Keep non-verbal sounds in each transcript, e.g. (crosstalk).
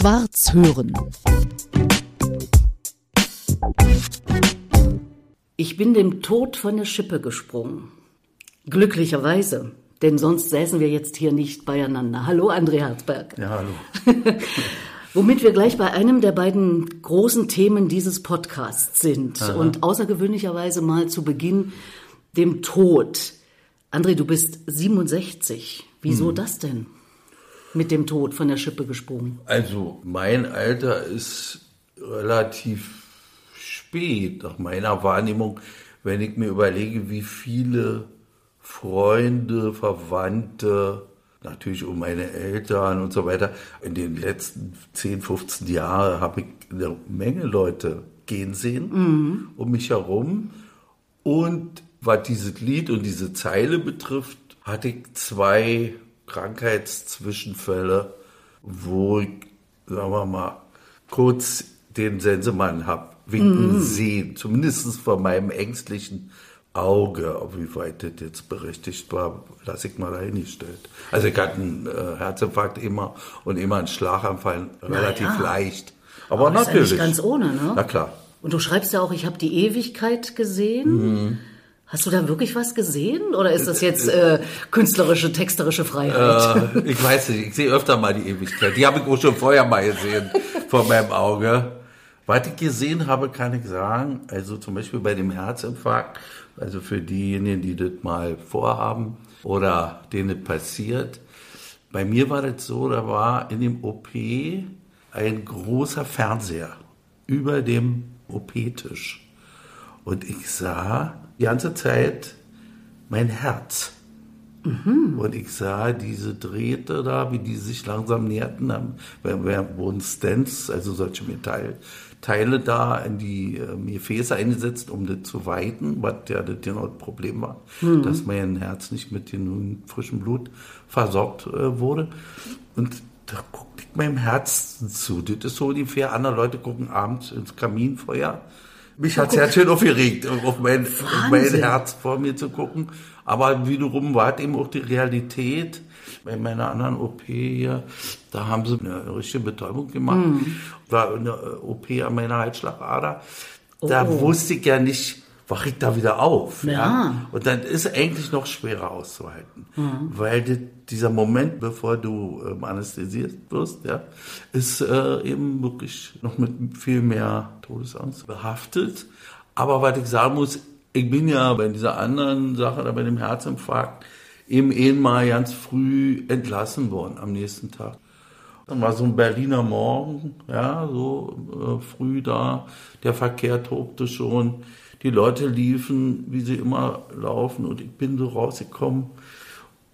Schwarz hören. Ich bin dem Tod von der Schippe gesprungen. Glücklicherweise, denn sonst säßen wir jetzt hier nicht beieinander. Hallo, André Herzberg. Ja, hallo. (laughs) Womit wir gleich bei einem der beiden großen Themen dieses Podcasts sind. Aha. Und außergewöhnlicherweise mal zu Beginn dem Tod. André, du bist 67. Wieso Hm. das denn? Mit dem Tod von der Schippe gesprungen. Also mein Alter ist relativ spät nach meiner Wahrnehmung, wenn ich mir überlege, wie viele Freunde, Verwandte, natürlich um meine Eltern und so weiter, in den letzten 10, 15 Jahren habe ich eine Menge Leute gehen sehen um mich herum. Und was dieses Lied und diese Zeile betrifft, hatte ich zwei Krankheitszwischenfälle, wo ich, sagen wir mal, kurz den Sensemann hab winken sehen. Zumindest von meinem ängstlichen Auge. Ob wie weit das jetzt berechtigt war, lasse ich mal dahingestellt. Also ich hatte einen äh, Herzinfarkt immer und immer einen Schlaganfall relativ ja. leicht. Aber, Aber ist ja natürlich. nicht ganz ohne, ne? Na klar. Und du schreibst ja auch, ich habe die Ewigkeit gesehen. Hast du da wirklich was gesehen? Oder ist das jetzt äh, künstlerische, texterische Freiheit? Äh, ich weiß nicht, ich sehe öfter mal die Ewigkeit. Die habe ich auch schon vorher mal gesehen vor meinem Auge. Was ich gesehen habe, kann ich sagen, also zum Beispiel bei dem Herzinfarkt, also für diejenigen, die das mal vorhaben oder denen das passiert. Bei mir war das so, da war in dem OP ein großer Fernseher über dem OP-Tisch. Und ich sah die ganze Zeit mein Herz. Und ich sah diese Drähte da, wie die sich langsam näherten, haben, wurden Stents, also solche Metallteile da in die äh, Gefäße eingesetzt, um das zu weiten, was ja das genau das Problem war, dass mein Herz nicht mit genügend frischem Blut versorgt äh, wurde. Und da guckte ich meinem Herzen zu. Das ist so ungefähr, andere Leute gucken abends ins Kaminfeuer. Mich hat's ja schön aufgeregt, auf mein, auf mein. Herz vor mir zu gucken. Aber wiederum war es eben auch die Realität. Bei meiner anderen OP hier, da haben sie eine richtige Betäubung gemacht. Mhm. War eine äh, OP an meiner Halsschlagader. Da Oh. wusste ich ja nicht, wache ich da wieder auf. Ja. Und dann ist es eigentlich noch schwerer auszuhalten. Weil die, dieser Moment, bevor du ähm, anästhesiert wirst, ja, ist äh, eben wirklich noch mit viel mehr Todesangst behaftet. Aber was ich sagen muss, ich bin ja bei dieser anderen Sache, da bei dem Herzinfarkt, eben eh mal ganz früh entlassen worden am nächsten Tag. Dann war so ein Berliner Morgen, ja, so äh, früh da. Der Verkehr tobte schon. Die Leute liefen, wie sie immer laufen, und ich bin so rausgekommen.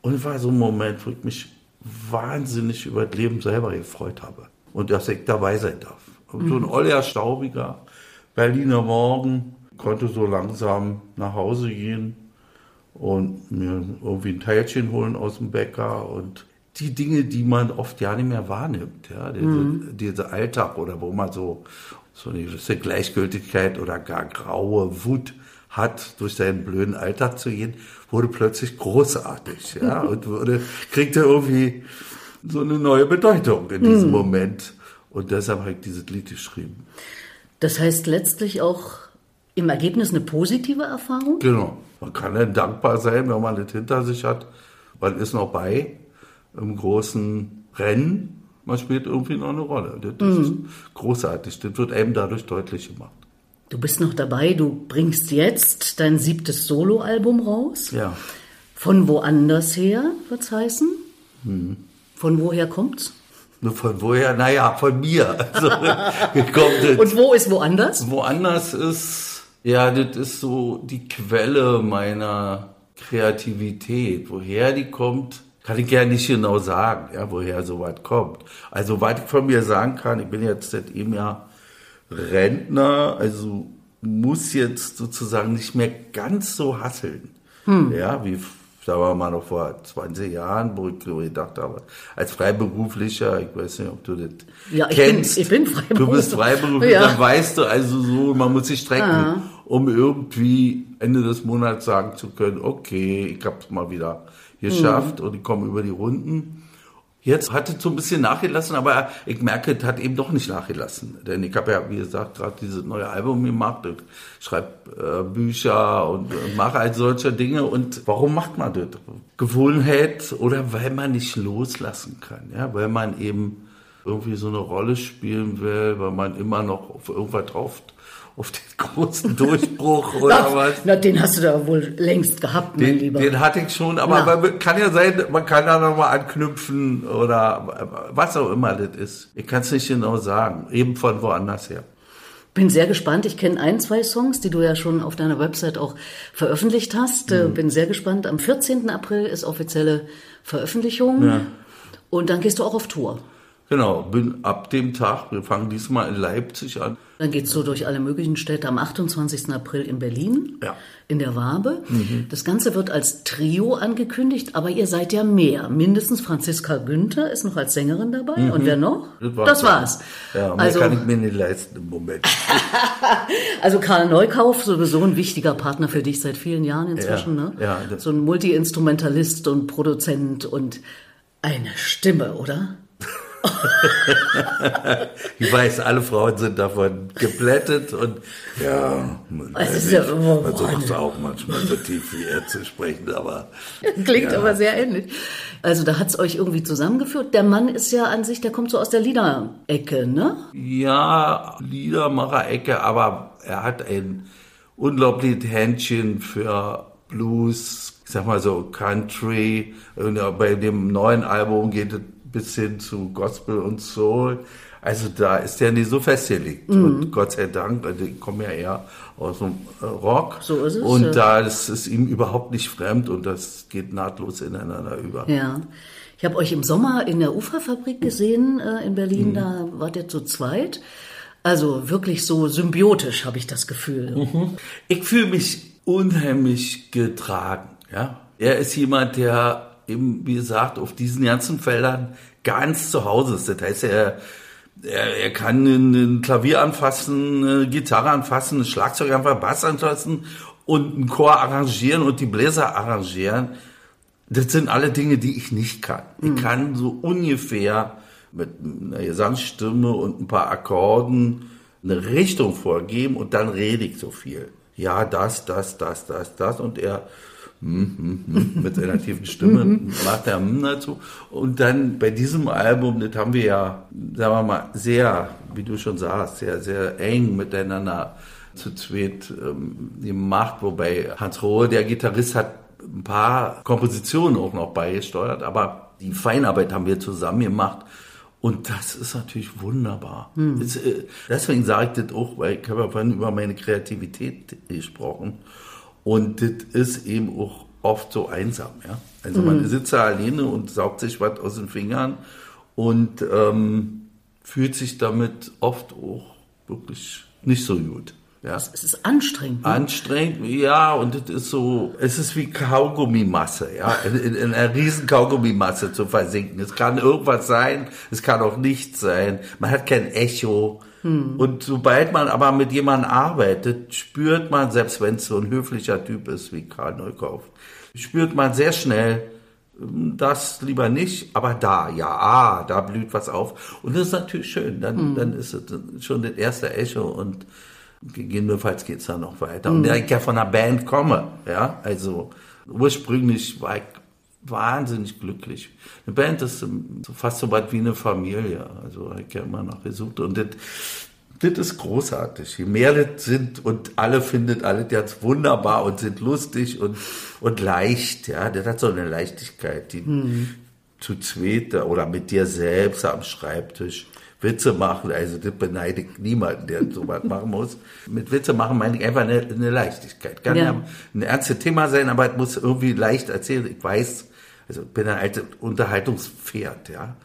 Und es war so ein Moment, wo ich mich wahnsinnig über das Leben selber gefreut habe. Und dass ich dabei sein darf. Und So ein oller, staubiger Berliner Morgen konnte so langsam nach Hause gehen und mir irgendwie ein Teilchen holen aus dem Bäcker und die Dinge, die man oft ja nicht mehr wahrnimmt, ja, diese, diese Alltag oder wo man so, so eine gewisse Gleichgültigkeit oder gar graue Wut hat, durch seinen blöden Alltag zu gehen, wurde plötzlich großartig, ja, (laughs) und wurde, kriegte irgendwie so eine neue Bedeutung in diesem Moment. Und deshalb habe ich dieses Lied geschrieben. Das heißt letztlich auch im Ergebnis eine positive Erfahrung? Genau. Man kann dann dankbar sein, wenn man das hinter sich hat. Man ist noch bei im großen Rennen. Man spielt irgendwie noch eine Rolle. Das ist großartig. Das wird einem dadurch deutlich gemacht. Du bist noch dabei, du bringst jetzt dein siebtes Soloalbum raus. Ja. Von woanders her, wird's heißen? Hm. Von woher kommt's? Nur von woher? Naja, von mir. (laughs) Also. Und wo ist woanders? Woanders ist, ja, das ist so die Quelle meiner Kreativität. Woher die kommt, kann ich ja nicht genau sagen, ja, woher sowas kommt. Also, was ich von mir sagen kann, ich bin jetzt seit eben ja Rentner, also muss jetzt sozusagen nicht mehr ganz so hasseln. Ja, wie sagen wir mal noch vor 20 Jahren, wo ich so gedacht habe, als Freiberuflicher, ich weiß nicht, ob du das Ja, ich bin- kennst. ich bin Du Freiberufler. bist Freiberufler, Ja. dann weißt du also so, man muss sich strecken, Ah. um irgendwie Ende des Monats sagen zu können, okay, ich habe es mal wieder geschafft und ich komme über die Runden. Jetzt hat es so ein bisschen nachgelassen, aber ich merke, es hat eben doch nicht nachgelassen. Denn ich habe ja, wie gesagt, gerade dieses neue Album gemacht und schreibe äh, Bücher und, und mache all solche Dinge. Und warum macht man das? Gewohnheit oder weil man nicht loslassen kann, ja, weil man eben irgendwie so eine Rolle spielen will, weil man immer noch auf irgendwas drauf auf den großen Durchbruch oder na, was? Na, den hast du da wohl längst gehabt, mein Den, Lieber. den hatte ich schon, aber Na. man, kann ja sein, man kann da nochmal anknüpfen oder was auch immer das ist. Ich kann es nicht genau sagen, eben von woanders her. Bin sehr gespannt. Ich kenne ein, zwei Songs, die du ja schon auf deiner Website auch veröffentlicht hast. Äh, Bin sehr gespannt. Am 14. April ist offizielle Veröffentlichung. Ja. Und dann gehst du auch auf Tour. Genau, bin ab dem Tag, wir fangen diesmal in Leipzig an. Dann geht's so durch alle möglichen Städte am 28. April in Berlin, Ja. in der Wabe. Das Ganze wird als Trio angekündigt, aber ihr seid ja mehr. Mindestens Franziska Günther ist noch als Sängerin dabei. Und wer noch? Das war's. Ja, mehr also, kann ich mir nicht leisten im Moment. (laughs) also Karl Neukauf, sowieso ein wichtiger Partner für dich seit vielen Jahren inzwischen. Ja, ne? ja, das- so ein Multi-Instrumentalist und Produzent und eine Stimme, oder? (laughs) Ich weiß, alle Frauen sind davon geplättet und ja, man, Es ist ja immer- man versucht auch manchmal so tief wie er zu sprechen, aber (laughs) Klingt Ja. aber sehr ähnlich. Also da hat's euch irgendwie zusammengeführt. Der Mann ist ja an sich, der kommt so aus der Liederecke, ne? Ja, Liedermacher-Ecke, aber er hat ein unglaubliches Händchen für Blues, ich sag mal so Country. Und bei dem neuen Album geht es bis hin zu Gospel und Soul. Also da ist er nicht so festgelegt. Mhm. Und Gott sei Dank, also ich komme ja eher aus dem äh, Rock. So ist es, Und ja. da ist es ihm überhaupt nicht fremd und das geht nahtlos ineinander über. Ja. Ich habe euch im Sommer in der Uferfabrik gesehen äh, in Mhm. Berlin, da wart ihr zu zweit. Also wirklich so symbiotisch, habe ich das Gefühl. Mhm. Ich fühle mich unheimlich getragen. Ja? Er ist jemand, der eben, wie gesagt, auf diesen ganzen Feldern ganz zu Hause ist. Das heißt, er, er, er kann ein, Klavier anfassen, eine Gitarre anfassen, ein Schlagzeug einfach Bass anfassen und einen Chor arrangieren und die Bläser arrangieren. Das sind alle Dinge, die ich nicht kann. Ich kann so ungefähr mit einer Gesangsstimme und ein paar Akkorden eine Richtung vorgeben und dann rede ich so viel. Ja, das, das, das, das, das und er hm, hm, hm, mit seiner tiefen Stimme macht er hm dazu. Und dann bei diesem Album, das haben wir ja, sagen wir mal, sehr, wie du schon sagst, sehr, sehr eng miteinander zu zweit ähm, gemacht, wobei Hans Rohe, der Gitarrist, hat ein paar Kompositionen auch noch beigesteuert, aber die Feinarbeit haben wir zusammen gemacht. Und das ist natürlich wunderbar. Äh, deswegen sage ich das auch, weil ich habe ja vorhin über meine Kreativität gesprochen. Und das ist eben auch oft so einsam. Ja? Also man sitzt da alleine und saugt sich was aus den Fingern und ähm, fühlt sich damit oft auch wirklich nicht so gut. Ja? Es ist anstrengend. Ne? Anstrengend, ja, und das ist so, es ist wie Kaugummimasse, ja, in, in, in einer riesen Kaugummimasse zu versinken. Es kann irgendwas sein, es kann auch nichts sein. Man hat kein Echo. Und sobald man aber mit jemandem arbeitet, spürt man, selbst wenn es so ein höflicher Typ ist wie Karl Neukauf, spürt man sehr schnell, das lieber nicht, aber da, ja, ah, da blüht was auf. Und das ist natürlich schön. Dann, dann ist es schon das erste Echo und gegebenenfalls geht's dann noch weiter. Und da ich ja von einer Band komme, ja, also ursprünglich war ich wahnsinnig glücklich. Eine Band ist ähm, fast so weit wie eine Familie. Also habe ich ja immer nach gesucht. Und das, das ist großartig. Je mehr das sind und alle findet alle ganz wunderbar und sind lustig und, und leicht, ja, das hat so eine Leichtigkeit, die zu zweit oder mit dir selbst am Schreibtisch Witze machen, also das beneide ich niemanden, der sowas (laughs) machen muss. Mit Witze machen meine ich einfach eine, eine Leichtigkeit. Kann Ja. ja ein ernstes Thema sein, aber es muss irgendwie leicht erzählen. Ich weiß, also ich bin ein altes Unterhaltungspferd, ja.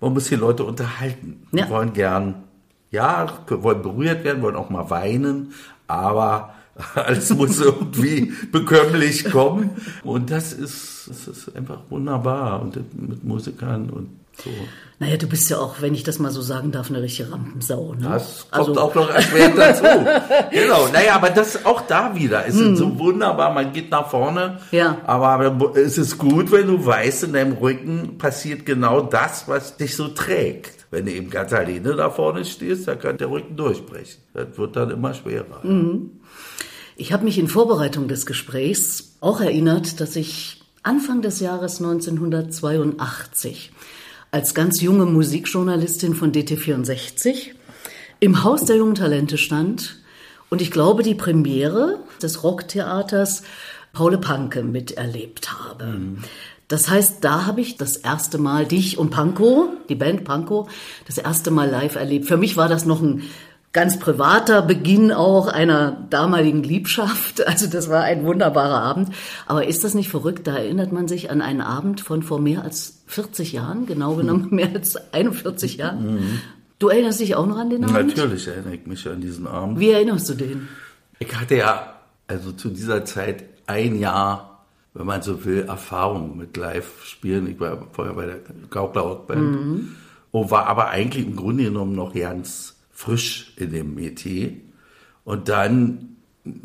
Man muss die Leute unterhalten. Die Ja. wollen gern, ja, wollen berührt werden, wollen auch mal weinen, aber (laughs) Alles muss irgendwie bekömmlich kommen. Und das ist, das ist einfach wunderbar. Und mit Musikern und so. Naja, du bist ja auch, wenn ich das mal so sagen darf, eine richtige Rampensau. Ne? Das kommt also. auch noch erschwert (laughs) dazu. genau. Naja, aber das auch da wieder. Es hm. ist so wunderbar, man geht nach vorne. Ja. Aber es ist gut, wenn du weißt, in deinem Rücken passiert genau das, was dich so trägt. Wenn du eben ganz alleine da vorne stehst, dann kann der Rücken durchbrechen. Das wird dann immer schwerer. Mhm. Ich habe mich in Vorbereitung des Gesprächs auch erinnert, dass ich Anfang des Jahres 1982 als ganz junge Musikjournalistin von DT64 im Haus der jungen Talente stand und ich glaube, die Premiere des Rocktheaters Paule Panke miterlebt habe. Mhm. Das heißt, da habe ich das erste Mal dich und Panko, die Band Panko, das erste Mal live erlebt. Für mich war das noch ein ganz privater Beginn auch einer damaligen Liebschaft. (laughs) Also das war ein wunderbarer Abend. Aber ist das nicht verrückt? Da erinnert man sich an einen Abend von vor mehr als 40 Jahren, genau genommen mehr als 41 Jahren. Mhm. Du erinnerst dich auch noch an den Abend? Natürlich erinnere ich mich an diesen Abend. Wie erinnerst du den? Ich hatte ja also zu dieser Zeit ein Jahr, wenn man so will, Erfahrung mit Live-Spielen. Ich war vorher bei der Gaukler Rockband mhm. und war aber eigentlich im Grunde genommen noch ganz frisch in dem Metier. Und dann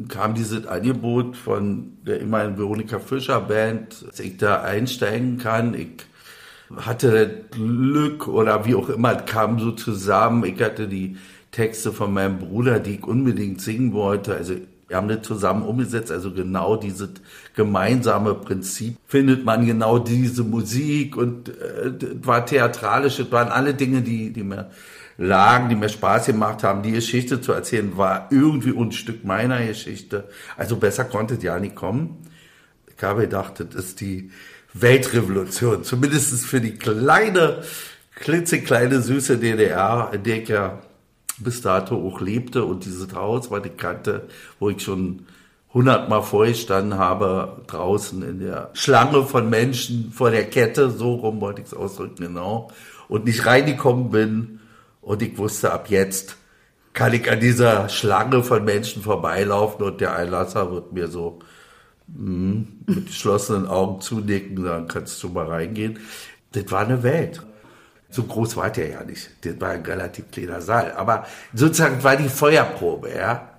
kam dieses Angebot von der immerhin Veronika Fischer Band, dass ich da einsteigen kann. Ich hatte Glück oder wie auch immer, kam so zusammen. Ich hatte die Texte von meinem Bruder, die ich unbedingt singen wollte. Also wir haben das zusammen umgesetzt, also genau dieses gemeinsame Prinzip findet man genau diese Musik und äh, war theatralisch, das waren alle Dinge, die, die mir lagen, die mir Spaß gemacht haben. Die Geschichte zu erzählen war irgendwie ein Stück meiner Geschichte. Also besser konnte es ja nicht kommen. Ich habe gedacht, das ist die Weltrevolution. Zumindest für die kleine, klitzekleine, süße DDR, in der ich ja bis dato auch lebte und dieses Haus, was ich kannte, wo ich schon hundertmal vorgestanden habe, draußen in der Schlange von Menschen vor der Kette, so rum wollte ich es ausdrücken, genau, und nicht reingekommen bin, und ich wusste, ab jetzt kann ich an dieser Schlange von Menschen vorbeilaufen und der Einlasser wird mir so mh, mit geschlossenen Augen zunicken, dann kannst du mal reingehen. Das war eine Welt. So groß war der ja nicht. Das war ein relativ kleiner Saal. Aber sozusagen war die Feuerprobe, ja.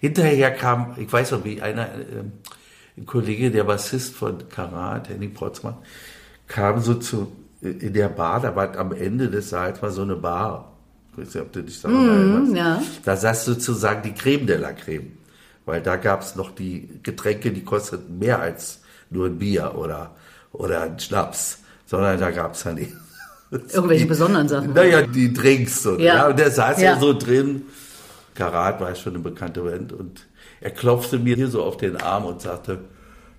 Hinterher kam, ich weiß noch, wie einer, äh, ein Kollege, der Bassist von Karat, Henning Protzmann, kam so zu, in der Bar, da war am Ende des Saals war so eine Bar ich weiß nicht, ob du dich daran mm. Ja. Da saß sozusagen die Creme de la Creme. Weil da gab es noch die Getränke, die kosteten mehr als nur ein Bier oder, oder ein Schnaps. Sondern da gab es dann die, (laughs) Irgendwelche die, besonderen Sachen. Naja, die Drinks. So, ja. ja. Und der saß ja. ja so drin. Karat war schon eine bekannte Band. Und er klopfte mir hier so auf den Arm und sagte,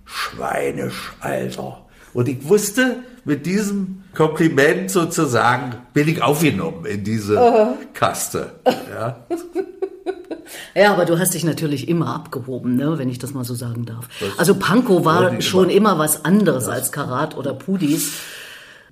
Schweinisch, Alter. Und ich wusste, mit diesem Kompliment sozusagen bin ich aufgenommen in diese uh Kaste. Ja. (laughs) Ja, aber du hast dich natürlich immer abgehoben, ne, wenn ich das mal so sagen darf. Das also Panko war schon immer, immer was anderes das. als Karat oder Pudis.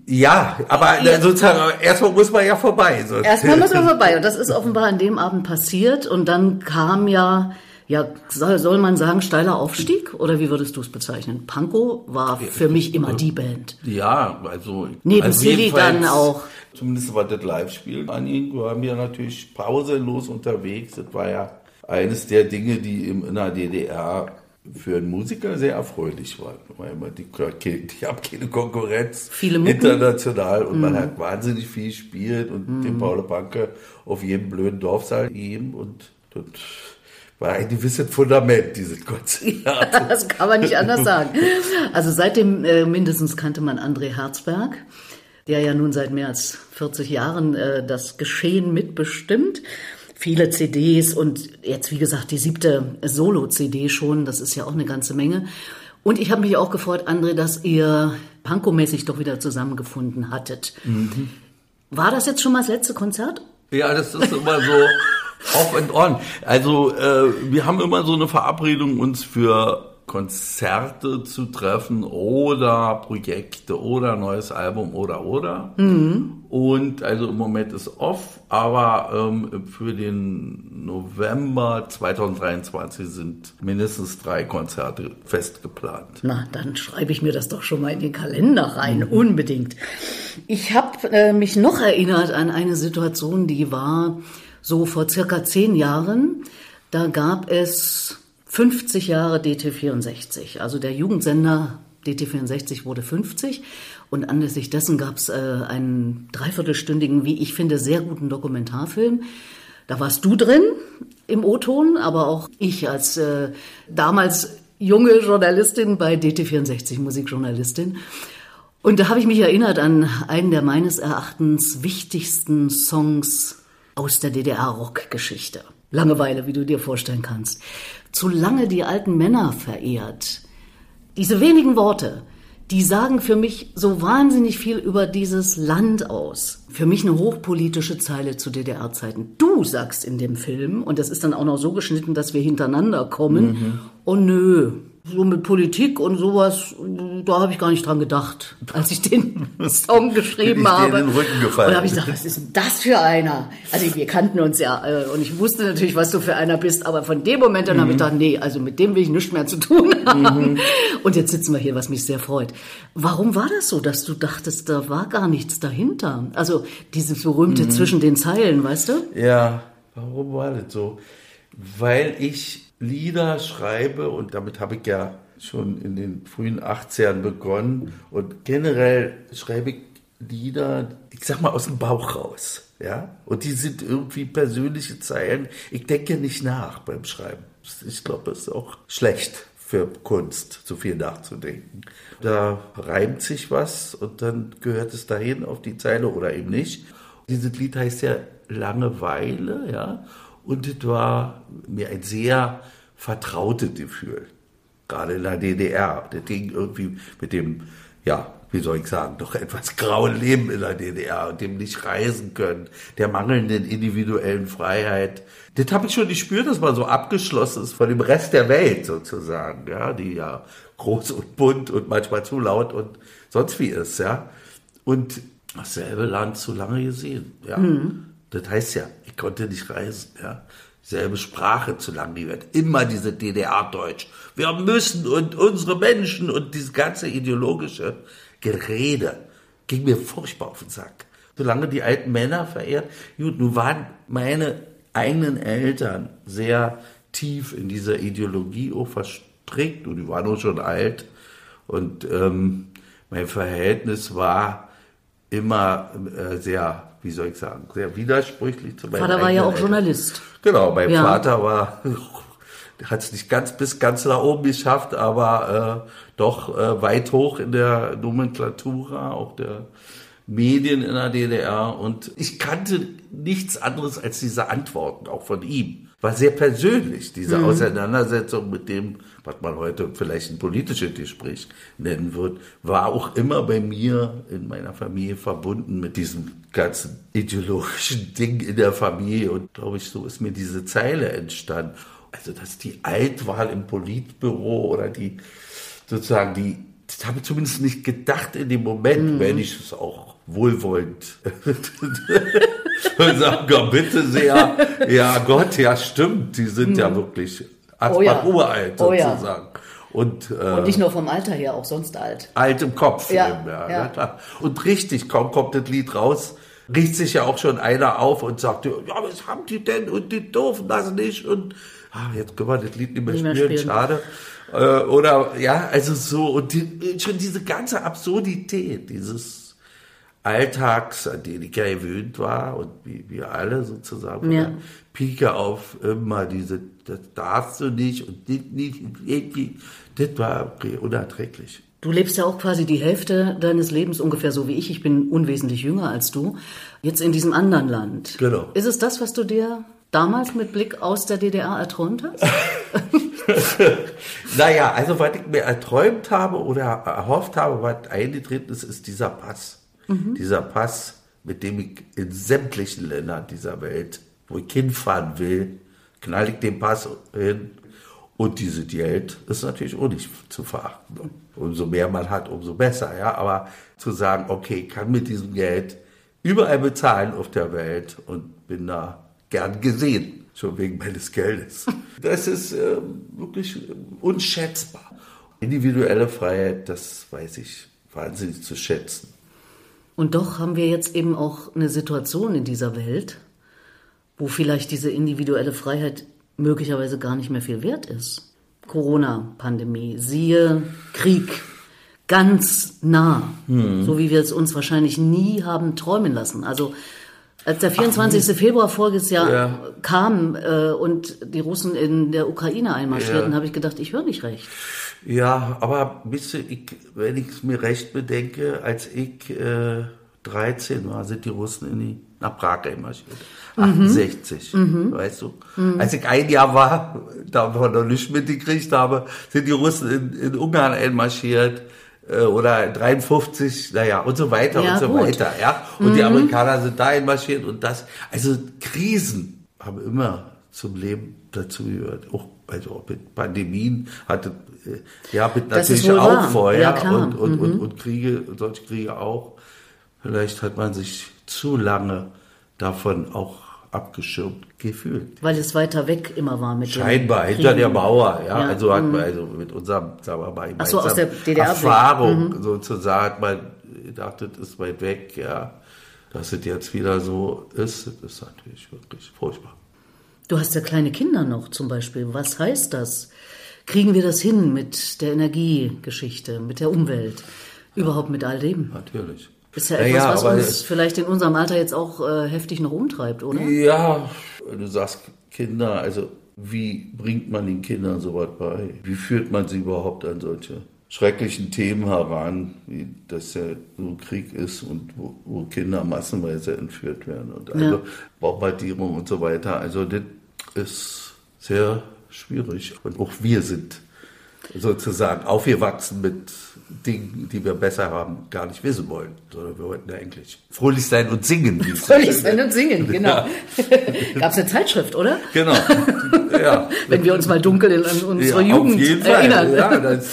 Ja, aber ja. sozusagen erstmal muss man ja vorbei. Erstmal muss man (laughs) vorbei und das ist offenbar an dem Abend passiert und dann kam ja ja, soll, man sagen, steiler Aufstieg? Oder wie würdest du es bezeichnen? Panko war für mich immer die Band. Ja, also. Neben also Silly dann auch. Zumindest was das Live-Spiel anging, waren wir natürlich pausenlos unterwegs. Das war ja eines der Dinge, die in der DDR für einen Musiker sehr erfreulich waren. Weil man die, die haben keine Konkurrenz Viele international und mhm. man hat wahnsinnig viel gespielt und mhm. den Paul Banke auf jedem blöden Dorfsaal gegeben und das war ein gewisses Fundament, dieses Konzert. Ja, (laughs) das kann man nicht anders sagen. (laughs) Also seitdem äh, mindestens kannte man André Herzberg, der ja nun seit mehr als 40 Jahren äh, das Geschehen mitbestimmt. Viele CDs und jetzt, wie gesagt, die siebte Solo-CD schon, das ist ja auch eine ganze Menge. Und ich habe mich auch gefreut, André, dass ihr pankomäßig doch wieder zusammengefunden hattet. Mhm. War das jetzt schon mal das letzte Konzert? Ja, das ist immer so. (laughs) Off and on. Also äh, wir haben immer so eine Verabredung uns für Konzerte zu treffen oder Projekte oder neues Album oder oder. Mhm. Und also im Moment ist off, aber ähm, für den November 2023 sind mindestens drei Konzerte fest geplant. Na, dann schreibe ich mir das doch schon mal in den Kalender rein, mhm. unbedingt. Ich habe äh, mich noch erinnert an eine Situation, die war so vor circa zehn Jahren. Da gab es 50 Jahre DT64. Also der Jugendsender DT64 wurde 50 und anlässlich dessen gab es äh, einen dreiviertelstündigen, wie ich finde, sehr guten Dokumentarfilm. Da warst du drin im O-Ton, aber auch ich als äh, damals junge Journalistin bei DT64, Musikjournalistin. Und da habe ich mich erinnert an einen der meines Erachtens wichtigsten Songs aus der DDR-Rock-Geschichte. Langeweile, wie du dir vorstellen kannst zu lange die alten Männer verehrt. Diese wenigen Worte, die sagen für mich so wahnsinnig viel über dieses Land aus. Für mich eine hochpolitische Zeile zu DDR-Zeiten. Du sagst in dem Film, und das ist dann auch noch so geschnitten, dass wir hintereinander kommen, mhm. oh nö, so mit Politik und sowas, da habe ich gar nicht dran gedacht, als ich den (laughs) Song geschrieben ich habe. In den Rücken gefallen. Und habe ich gesagt, was ist denn das für einer? Also wir kannten uns ja äh, und ich wusste natürlich, was du für einer bist, aber von dem Moment an mhm. habe ich gedacht, nee, also mit dem will ich nichts mehr zu tun (laughs) haben. Mhm. Und jetzt sitzen wir hier, was mich sehr freut. Warum war das so, dass du dachtest, da war gar nichts dahinter? Also dieses berühmte mhm. zwischen den Zeilen, weißt du? Ja, warum war das so? Weil ich Lieder schreibe und damit habe ich ja schon in den frühen 80ern begonnen und generell schreibe ich Lieder, ich sag mal aus dem Bauch raus, ja? Und die sind irgendwie persönliche Zeilen. Ich denke nicht nach beim Schreiben. Ich glaube, es ist auch schlecht für Kunst, zu viel nachzudenken. Da reimt sich was und dann gehört es dahin auf die Zeile oder eben nicht. Dieses Lied heißt ja Langeweile, ja. Und es war mir ein sehr vertrautes Gefühl. Gerade in der DDR. Das ging irgendwie mit dem, ja, wie soll ich sagen, doch etwas grauen Leben in der DDR und dem nicht reisen können, der mangelnden individuellen Freiheit. Das habe ich schon gespürt, dass man so abgeschlossen ist von dem Rest der Welt sozusagen, ja, die ja groß und bunt und manchmal zu laut und sonst wie ist, ja. Und dasselbe Land zu lange gesehen, ja. Mhm. Das heißt ja, ich konnte nicht reisen, ja. Selbe Sprache zu lang, die wird immer diese DDR-Deutsch. Wir müssen und unsere Menschen und dieses ganze ideologische Gerede ging mir furchtbar auf den Sack. Solange die alten Männer verehrt, gut, nun waren meine eigenen Eltern sehr tief in dieser Ideologie auch verstrickt und die waren auch schon alt. Und ähm, mein Verhältnis war immer äh, sehr wie soll ich sagen, sehr widersprüchlich zu meinem Vater war ja auch Eltern. Journalist. Genau, mein ja. Vater war, (laughs) hat es nicht ganz bis ganz nach oben geschafft, aber äh, doch äh, weit hoch in der Nomenklatura, auch der Medien in der DDR. Und ich kannte nichts anderes als diese Antworten, auch von ihm war sehr persönlich, diese mhm. Auseinandersetzung mit dem, was man heute vielleicht ein politisches Gespräch nennen wird, war auch immer bei mir in meiner Familie verbunden mit diesem ganzen ideologischen Ding in der Familie. Und glaube ich, so ist mir diese Zeile entstanden. Also, dass die Altwahl im Politbüro oder die sozusagen die, das habe ich zumindest nicht gedacht in dem Moment, mhm. wenn ich es auch wohlwollend (laughs) und sagen, ja, bitte sehr, ja Gott, ja stimmt, die sind ja hm. wirklich oh ja. uralt oh sozusagen. Ja. Und, äh, und nicht nur vom Alter her, auch sonst alt. Alt im Kopf. Ja, eben, ja, ja. ja und richtig, kaum kommt das Lied raus, riecht sich ja auch schon einer auf und sagt, ja, was haben die denn und die dürfen das nicht und ah, jetzt können wir das Lied nicht mehr, nicht mehr spielen, spielen, schade. Äh, oder ja, also so und die, schon diese ganze Absurdität, dieses Alltags, an den ich ja gewöhnt war und wie wir alle sozusagen ja. Pike auf immer diese, das darfst du nicht und nicht, nicht, irgendwie, das war unerträglich. Du lebst ja auch quasi die Hälfte deines Lebens ungefähr so wie ich. Ich bin unwesentlich jünger als du. Jetzt in diesem anderen Land. Genau. Ist es das, was du dir damals mit Blick aus der DDR erträumt hast? (laughs) naja, also was ich mir erträumt habe oder erhofft habe, was eingetreten ist, ist dieser Pass. Mhm. Dieser Pass, mit dem ich in sämtlichen Ländern dieser Welt, wo ich hinfahren will, knall ich den Pass hin Und diese Geld ist natürlich auch nicht zu verachten. Umso mehr man hat, umso besser. Ja, aber zu sagen, okay, ich kann mit diesem Geld überall bezahlen auf der Welt und bin da gern gesehen, schon wegen meines Geldes. (laughs) Das ist äh, wirklich unschätzbar. Individuelle Freiheit, das weiß ich wahnsinnig zu schätzen. Und doch haben wir jetzt eben auch eine Situation in dieser Welt, wo vielleicht diese individuelle Freiheit möglicherweise gar nicht mehr viel wert ist. Corona-Pandemie, siehe Krieg, ganz nah, hm. so wie wir es uns wahrscheinlich nie haben träumen lassen. Also als der 24. Ach, Februar voriges Jahr ja. kam äh, und die Russen in der Ukraine einmarschierten, ja. habe ich gedacht, ich höre nicht recht. Ja, aber wisst ich, wenn ich es mir recht bedenke, als ich äh, 13 war, sind die Russen in die, nach Prag einmarschiert. 68, mhm. weißt du. Mhm. Als ich ein Jahr war, da wir noch nicht mitgekriegt habe, sind die Russen in, in Ungarn einmarschiert äh, oder 53, naja, und so weiter ja, und so gut. weiter, ja. Und mhm. die Amerikaner sind da einmarschiert und das, also Krisen haben immer zum Leben dazugehört. Auch also mit Pandemien hatte äh, ja natürlich auch wahr. vorher ja, und, und, mhm. und, und Kriege, solche Kriege auch. Vielleicht hat man sich zu lange davon auch abgeschirmt gefühlt. Weil es weiter weg immer war mit Scheinbar, hinter der Mauer, ja. ja. Also hat man, mhm. also mit unserem, sagen wir mal, so, aus der DDR Erfahrung mhm. sozusagen, hat man dachte, das ist weit weg, ja. Dass es jetzt wieder so ist, ist natürlich wirklich furchtbar. Du hast ja kleine Kinder noch zum Beispiel. Was heißt das? Kriegen wir das hin mit der Energiegeschichte, mit der Umwelt, überhaupt mit all dem? Natürlich. Ist ja etwas, ja, was uns vielleicht in unserem Alter jetzt auch äh, heftig noch umtreibt, oder? Ja, du sagst Kinder, also wie bringt man den Kindern sowas bei? Wie führt man sie überhaupt an solche schrecklichen Themen heran, wie das ja so ein Krieg ist und wo, wo Kinder massenweise entführt werden und also ja. Bombardierung und so weiter. Also das ist sehr schwierig. Und auch wir sind sozusagen aufgewachsen mit Dingen, die wir besser haben, gar nicht wissen wollen, sondern wir wollten ja eigentlich fröhlich sein und singen. fröhlich sein und singen, (laughs) genau. (laughs) Ja. Gab es eine Zeitschrift, oder? Genau. (laughs) Ja. Wenn wir uns mal dunkel in unsere ja, Jugend erinnern. Ja, das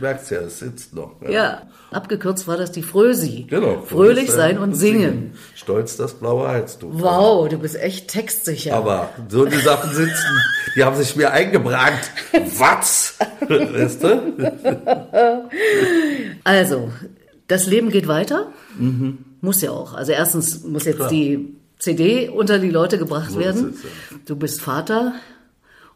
merkst ja, es sitzt noch. Ja. ja. abgekürzt war das die Frösi. Genau. Fröhlich sein und singen. singen. Stolz das blaue Halstuch. Wow, du bist echt textsicher. Aber so die Sachen sitzen, die haben sich mir eingebrannt. Was? (laughs) weißt du? Also, das Leben geht weiter. Mhm. Muss ja auch. Also erstens muss jetzt Klar. die CD unter die Leute gebracht so werden. Es, ja. Du bist Vater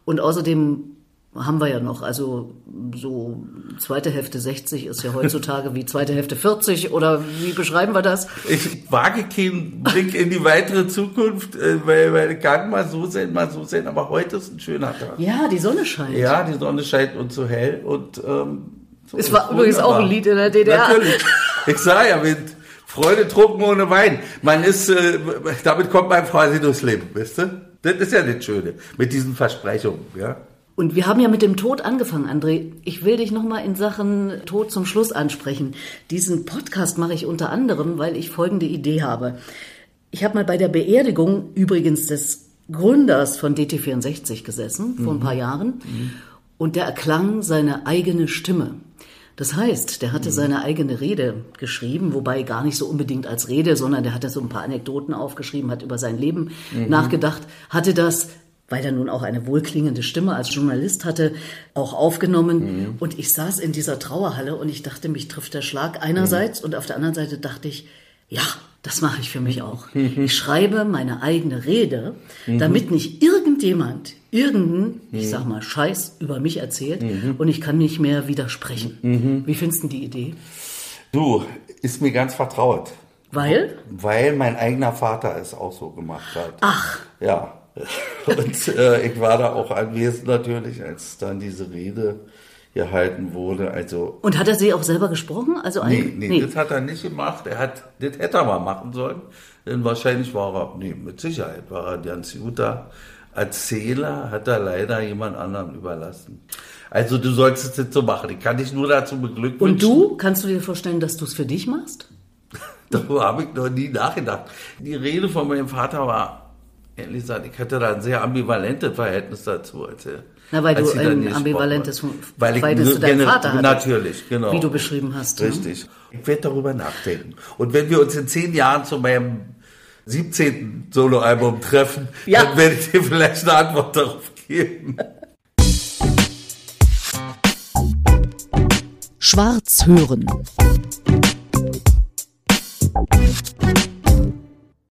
und außerdem haben wir ja noch. Also so zweite Hälfte 60 ist ja heutzutage wie zweite Hälfte 40 oder wie beschreiben wir das? Ich wage keinen Blick in die weitere Zukunft, äh, weil, weil kann mal so sein, mal so sein, aber heute ist ein schöner Tag. Ja, die Sonne scheint. Ja, die Sonne scheint und so hell und ähm, so es war übrigens auch ein Lied in der DDR. Natürlich. Ich sah ja mit Freude trunken ohne Wein. Man ist, äh, damit kommt man quasi durchs Leben, weißt du? Das ist ja das Schöne mit diesen Versprechungen, ja. Und wir haben ja mit dem Tod angefangen, André. Ich will dich nochmal in Sachen Tod zum Schluss ansprechen. Diesen Podcast mache ich unter anderem, weil ich folgende Idee habe. Ich habe mal bei der Beerdigung übrigens des Gründers von DT64 gesessen, vor ein paar mhm. Jahren, mhm. und der erklang seine eigene Stimme. Das heißt, der hatte mhm. seine eigene Rede geschrieben, wobei gar nicht so unbedingt als Rede, sondern der hatte so ein paar Anekdoten aufgeschrieben, hat über sein Leben mhm. nachgedacht, hatte das weil er nun auch eine wohlklingende Stimme als Journalist hatte, auch aufgenommen. Mhm. Und ich saß in dieser Trauerhalle und ich dachte, mich trifft der Schlag einerseits mhm. und auf der anderen Seite dachte ich, ja, das mache ich für mich auch. Mhm. Ich schreibe meine eigene Rede, mhm. damit nicht irgendjemand irgendeinen, ich mhm. sag mal, Scheiß über mich erzählt mhm. und ich kann nicht mehr widersprechen. Wie findest du die Idee? Du, ist mir ganz vertraut. Weil? Weil mein eigener Vater es auch so gemacht hat. Ach. Ja, (laughs) und äh, ich war da auch anwesend natürlich, als dann diese Rede gehalten wurde. Also und hat er sie auch selber gesprochen? Also nee, nee, nee, das hat er nicht gemacht. Er hat, das hätte er mal machen sollen. Denn wahrscheinlich war er, nee, mit Sicherheit war er ganz guter Erzähler, hat er leider jemand anderem überlassen. Also du sollst es jetzt so machen. Ich kann dich nur dazu beglückwünschen. Und du, kannst du dir vorstellen, dass du es für dich machst? (laughs) Darüber habe ich noch nie nachgedacht. Die Rede von meinem Vater war ehrlich gesagt, ich hatte da ein sehr ambivalentes Verhältnis dazu, als. Na, weil als du ein ambivalentes hat. weil ich Verhältnis zu deinem Vater hattest. Natürlich, genau. Wie du beschrieben hast. ne? Richtig. Ich werde darüber nachdenken. Und wenn wir uns in zehn Jahren zu meinem 17. Soloalbum treffen, Ja. dann werde ich dir vielleicht eine Antwort darauf geben. Schwarz hören.